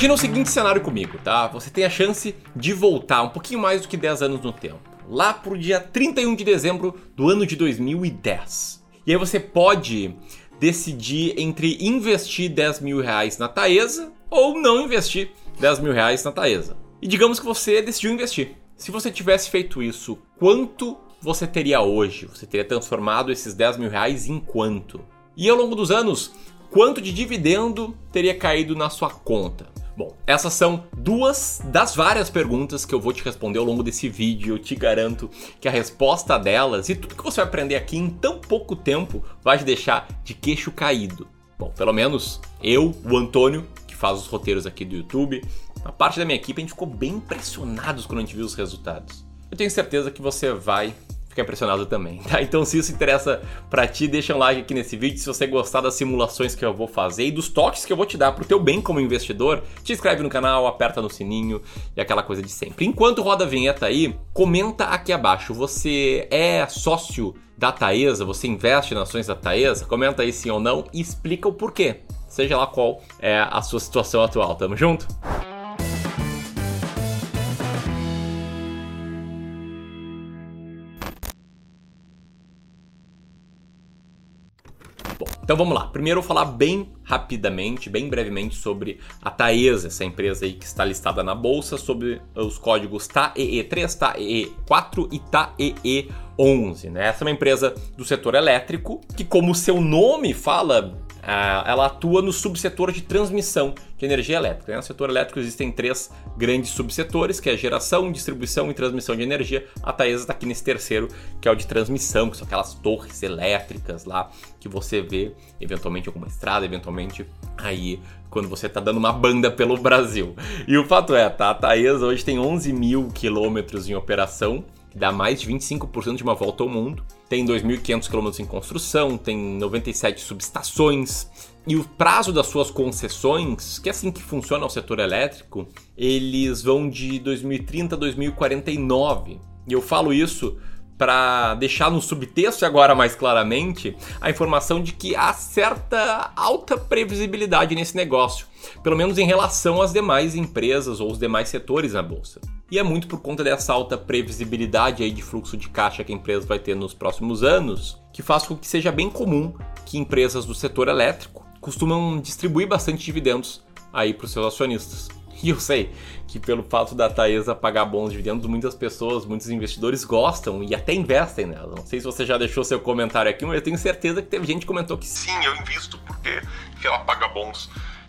Imagina o seguinte cenário comigo, tá? Você tem a chance de voltar um pouquinho mais do que 10 anos no tempo. Lá pro dia 31 de dezembro do ano de 2010. E aí você pode decidir entre investir 10 mil reais na Taesa ou não investir 10 mil reais na Taesa. E digamos que você decidiu investir. Se você tivesse feito isso, quanto você teria hoje? Você teria transformado esses 10 mil reais em quanto? E ao longo dos anos, quanto de dividendo teria caído na sua conta? Bom, essas são duas das várias perguntas que eu vou te responder ao longo desse vídeo. Eu te garanto que a resposta delas e tudo que você vai aprender aqui em tão pouco tempo vai te deixar de queixo caído. Bom, pelo menos eu, o Antônio, que faz os roteiros aqui do YouTube, a parte da minha equipe, a gente ficou bem impressionados quando a gente viu os resultados. Eu tenho certeza que você vai ficar impressionado também, tá? Então se isso interessa para ti, deixa um like aqui nesse vídeo. Se você gostar das simulações que eu vou fazer e dos toques que eu vou te dar pro teu bem como investidor, te inscreve no canal, aperta no sininho e aquela coisa de sempre. Enquanto roda a vinheta aí, comenta aqui abaixo. Você é sócio da Taesa? Você investe nas ações da Taesa? Comenta aí sim ou não e explica o porquê. Seja lá qual é a sua situação atual. Tamo junto? Então vamos lá. Primeiro eu vou falar bem rapidamente, bem brevemente sobre a Taesa, essa empresa aí que está listada na bolsa, sobre os códigos TAEE3, TAEE4 e TAEE11. Né? Essa é uma empresa do setor elétrico que, como o seu nome fala, ela atua no subsetor de transmissão de energia elétrica. Né? No setor elétrico existem três grandes subsetores, que é geração, distribuição e transmissão de energia. A Taesa está aqui nesse terceiro, que é o de transmissão, que são aquelas torres elétricas lá que você vê eventualmente alguma estrada, eventualmente aí quando você está dando uma banda pelo Brasil. E o fato é, tá? A Taesa hoje tem 11 mil quilômetros em operação que dá mais de 25% de uma volta ao mundo. Tem 2.500 km em construção, tem 97 subestações. E o prazo das suas concessões, que é assim que funciona o setor elétrico, eles vão de 2030 a 2049. E eu falo isso para deixar no subtexto agora mais claramente a informação de que há certa alta previsibilidade nesse negócio, pelo menos em relação às demais empresas ou os demais setores na bolsa. E é muito por conta dessa alta previsibilidade aí de fluxo de caixa que a empresa vai ter nos próximos anos, que faz com que seja bem comum que empresas do setor elétrico costumam distribuir bastante dividendos aí para os seus acionistas. E eu sei que pelo fato da Taesa pagar bons dividendos, muitas pessoas, muitos investidores gostam e até investem nela. Não sei se você já deixou seu comentário aqui, mas eu tenho certeza que teve gente que comentou que sim, eu invisto porque ela paga bons dividendos.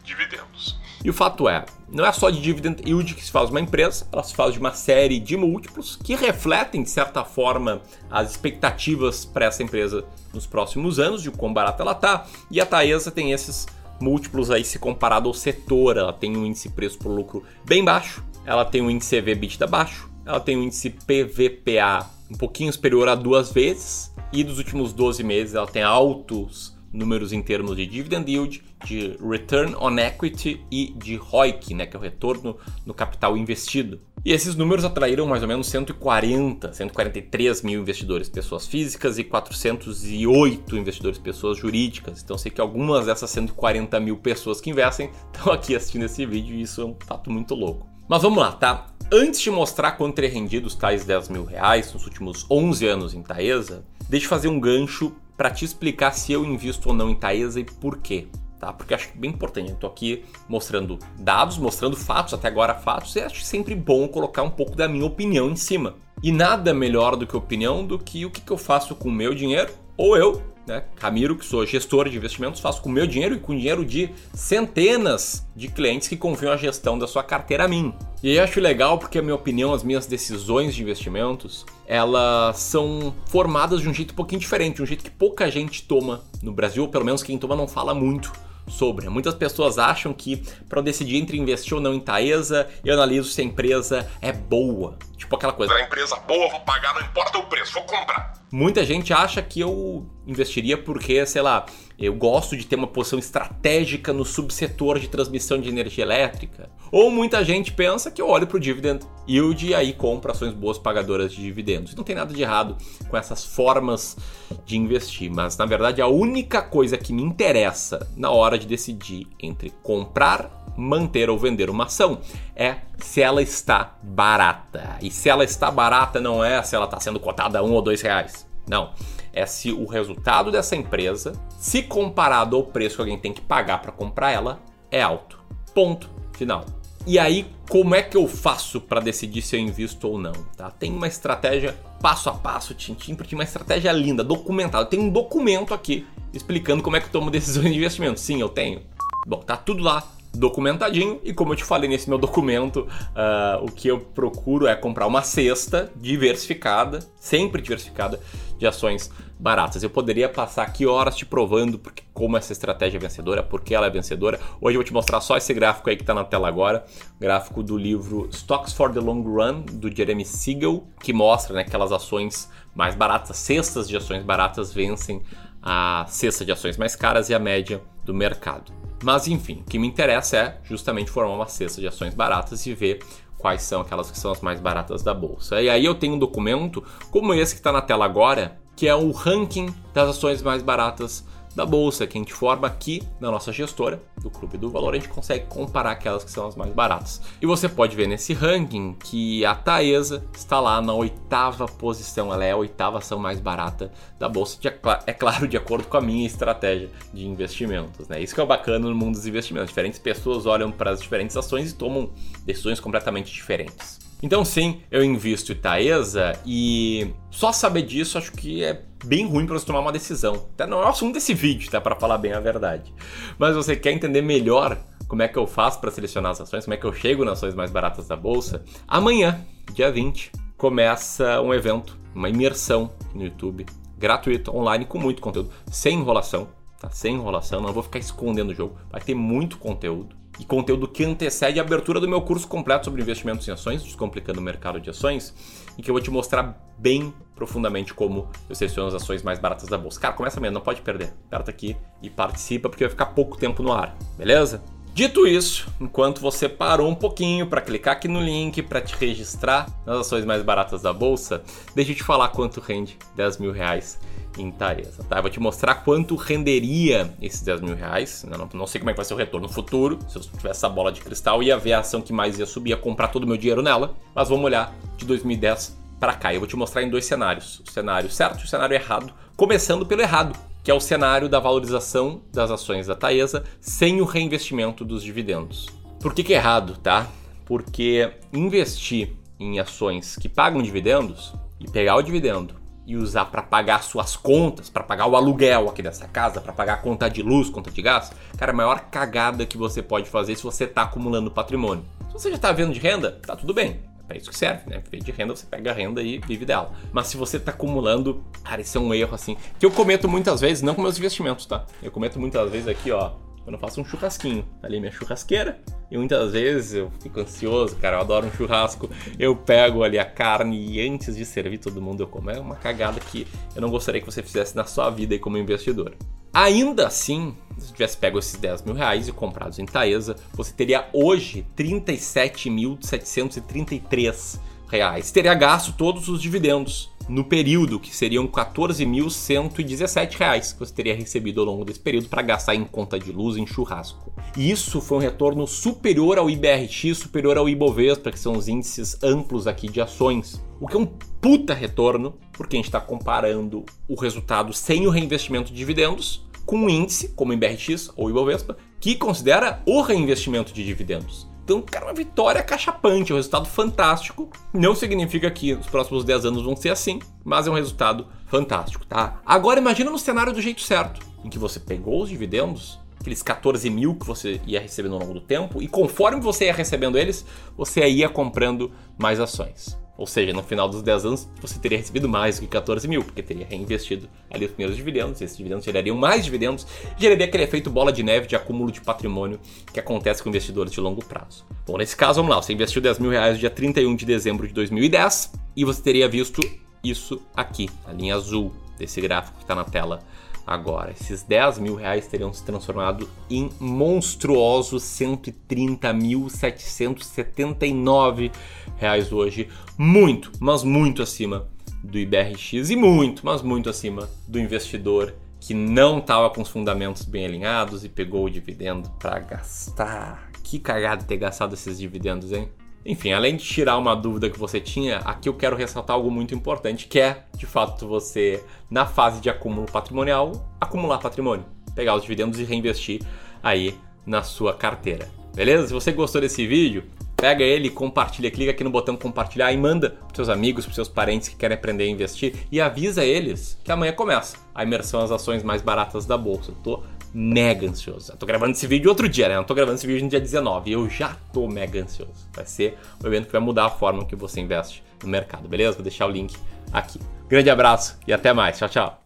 E o fato é, não é só de dividend yield que se faz uma empresa, ela se faz de uma série de múltiplos que refletem, de certa forma, as expectativas para essa empresa nos próximos anos, de quão barata ela está. E a Taesa tem esses múltiplos aí se comparado ao setor. Ela tem um índice preço por lucro bem baixo, ela tem um índice EV/EBITDA baixo, ela tem um índice PVPA um pouquinho superior a duas vezes e dos últimos 12 meses ela tem altos números em termos de dividend yield, de return on equity e de ROIC, né, que é o retorno no capital investido. E esses números atraíram mais ou menos 140, 143 mil investidores pessoas físicas e 408 investidores pessoas jurídicas. Então sei que algumas dessas 140 mil pessoas que investem estão aqui assistindo esse vídeo e isso é um fato muito louco. Mas vamos lá, tá? Antes de mostrar quanto teria rendido os tais 10 mil reais nos últimos 11 anos em Taesa, deixa eu fazer um gancho para te explicar se eu invisto ou não em Taesa e por quê tá? Porque acho bem importante. Eu tô aqui mostrando dados, mostrando fatos, até agora fatos, e acho sempre bom colocar um pouco da minha opinião em cima. E nada melhor do que opinião do que o que, eu faço com o meu dinheiro, ou eu, né, Camiro, que sou gestor de investimentos, faço com o meu dinheiro e com o dinheiro de centenas de clientes que confiam a gestão da sua carteira a mim. E aí eu acho legal porque a minha opinião, as minhas decisões de investimentos, elas são formadas de um jeito um pouquinho diferente, um jeito que pouca gente toma no Brasil, ou pelo menos quem toma não fala muito sobre. Muitas pessoas acham que para decidir entre investir ou não em Taesa, eu analiso se a empresa é boa. Tipo aquela coisa. A empresa boa, vou pagar, não importa o preço, vou comprar. Muita gente acha que eu investiria porque, sei lá, eu gosto de ter uma posição estratégica no subsetor de transmissão de energia elétrica. Ou muita gente pensa que eu olho para o dividend yield e aí compro ações boas pagadoras de dividendos. Não tem nada de errado com essas formas de investir, mas na verdade a única coisa que me interessa na hora de decidir entre comprar manter ou vender uma ação é se ela está barata. E se ela está barata não é se ela está sendo cotada a um ou dois reais. Não. É se o resultado dessa empresa, se comparado ao preço que alguém tem que pagar para comprar ela, é alto. Ponto final. E aí, como é que eu faço para decidir se eu invisto ou não? Tá? Tem uma estratégia passo a passo, tintim porque uma estratégia linda, documentada. Tem um documento aqui explicando como é que eu tomo decisões de investimento. Sim, eu tenho. Bom, tá tudo lá documentadinho e como eu te falei nesse meu documento, uh, o que eu procuro é comprar uma cesta diversificada, sempre diversificada, de ações baratas. Eu poderia passar aqui horas te provando porque, como essa estratégia é vencedora, porque ela é vencedora. Hoje eu vou te mostrar só esse gráfico aí que está na tela agora, gráfico do livro Stocks for the Long Run, do Jeremy Siegel, que mostra né, aquelas ações mais baratas, cestas de ações baratas vencem a cesta de ações mais caras e a média do mercado. Mas enfim, o que me interessa é justamente formar uma cesta de ações baratas e ver quais são aquelas que são as mais baratas da bolsa. E aí eu tenho um documento como esse que está na tela agora, que é o ranking das ações mais baratas da bolsa que a gente forma aqui na nossa gestora do Clube do Valor, a gente consegue comparar aquelas que são as mais baratas. E você pode ver nesse ranking que a Taesa está lá na oitava posição, ela é a oitava ação mais barata da bolsa, é claro, de acordo com a minha estratégia de investimentos. Né? Isso que é bacana no mundo dos investimentos. Diferentes pessoas olham para as diferentes ações e tomam decisões completamente diferentes. Então sim, eu invisto em Taesa e só saber disso acho que é bem ruim para você tomar uma decisão. Até não é o assunto desse vídeo, tá? Para falar bem a verdade. Mas você quer entender melhor como é que eu faço para selecionar as ações, como é que eu chego nas ações mais baratas da bolsa? Amanhã, dia 20, começa um evento, uma imersão no YouTube, gratuito, online, com muito conteúdo, sem enrolação, tá? Sem enrolação, não vou ficar escondendo o jogo, vai ter muito conteúdo e conteúdo que antecede a abertura do meu curso completo sobre investimentos em ações, descomplicando o mercado de ações, em que eu vou te mostrar bem profundamente como eu seleciono as ações mais baratas da bolsa. Cara, começa mesmo, não pode perder. Aperta aqui e participa porque vai ficar pouco tempo no ar, beleza? Dito isso, enquanto você parou um pouquinho para clicar aqui no link para te registrar nas ações mais baratas da bolsa, deixa eu te falar quanto rende 10 mil reais em Taresa, tá? Eu vou te mostrar quanto renderia esses 10 mil reais. Não, não, sei como é que vai ser o retorno no futuro. Se eu tivesse essa bola de cristal, ia ver a ação que mais ia subir, ia comprar todo o meu dinheiro nela. Mas vamos olhar de 2010 para cá. Eu vou te mostrar em dois cenários: o cenário certo e o cenário errado. Começando pelo errado, que é o cenário da valorização das ações da Taesa sem o reinvestimento dos dividendos. Por que, que é errado, tá? Porque investir em ações que pagam dividendos e pegar o dividendo e usar para pagar suas contas, para pagar o aluguel aqui dessa casa, para pagar a conta de luz, conta de gás, cara, a maior cagada que você pode fazer se você está acumulando patrimônio. Se você já está vendo de renda, tá tudo bem. É para isso que serve, né? Viver de renda, você pega a renda e vive dela. Mas se você está acumulando, cara, isso é um erro assim, que eu cometo muitas vezes, não com meus investimentos, tá? Eu cometo muitas vezes aqui, ó, quando eu faço um churrasquinho, ali minha churrasqueira, e muitas vezes eu fico ansioso, cara, eu adoro um churrasco. Eu pego ali a carne e antes de servir todo mundo eu como. É uma cagada que eu não gostaria que você fizesse na sua vida aí como investidor. Ainda assim, se tivesse pego esses 10 mil reais e comprados em Taesa, você teria hoje 37.733 reais. Teria gasto todos os dividendos no período, que seriam 14.117 reais que você teria recebido ao longo desse período para gastar em conta de luz em churrasco. E isso foi um retorno superior ao IBRX, superior ao Ibovespa, que são os índices amplos aqui de ações. O que é um puta retorno, porque a gente está comparando o resultado sem o reinvestimento de dividendos com um índice, como o IBRX ou o Ibovespa, que considera o reinvestimento de dividendos. Então, cara, uma vitória cachapante, um resultado fantástico. Não significa que os próximos 10 anos vão ser assim, mas é um resultado fantástico, tá? Agora imagina no cenário do jeito certo, em que você pegou os dividendos, aqueles 14 mil que você ia recebendo ao longo do tempo, e conforme você ia recebendo eles, você ia comprando mais ações. Ou seja, no final dos 10 anos você teria recebido mais do que 14 mil, porque teria reinvestido ali os primeiros dividendos, esses dividendos gerariam mais dividendos, geraria aquele efeito bola de neve de acúmulo de patrimônio que acontece com investidores de longo prazo. Bom, nesse caso, vamos lá, você investiu 10 mil reais no dia 31 de dezembro de 2010 e você teria visto isso aqui, a linha azul desse gráfico que está na tela agora. Esses 10 mil reais teriam se transformado em monstruosos 130.779 reais hoje. Muito, mas muito acima do IBRX e muito, mas muito acima do investidor que não estava com os fundamentos bem alinhados e pegou o dividendo para gastar. Que cagada ter gastado esses dividendos, hein? Enfim, além de tirar uma dúvida que você tinha, aqui eu quero ressaltar algo muito importante, que é, de fato, você, na fase de acúmulo patrimonial, acumular patrimônio. Pegar os dividendos e reinvestir aí na sua carteira. Beleza? Se você gostou desse vídeo, pega ele, compartilha, clica aqui no botão compartilhar e manda para seus amigos, para seus parentes que querem aprender a investir e avisa eles que amanhã começa a imersão às ações mais baratas da bolsa. tô mega ansioso. Eu tô gravando esse vídeo outro dia, né? Eu tô gravando esse vídeo no dia 19 e eu já tô mega ansioso. Vai ser um evento que vai mudar a forma que você investe no mercado, beleza? Vou deixar o link aqui. Grande abraço e até mais. Tchau, tchau.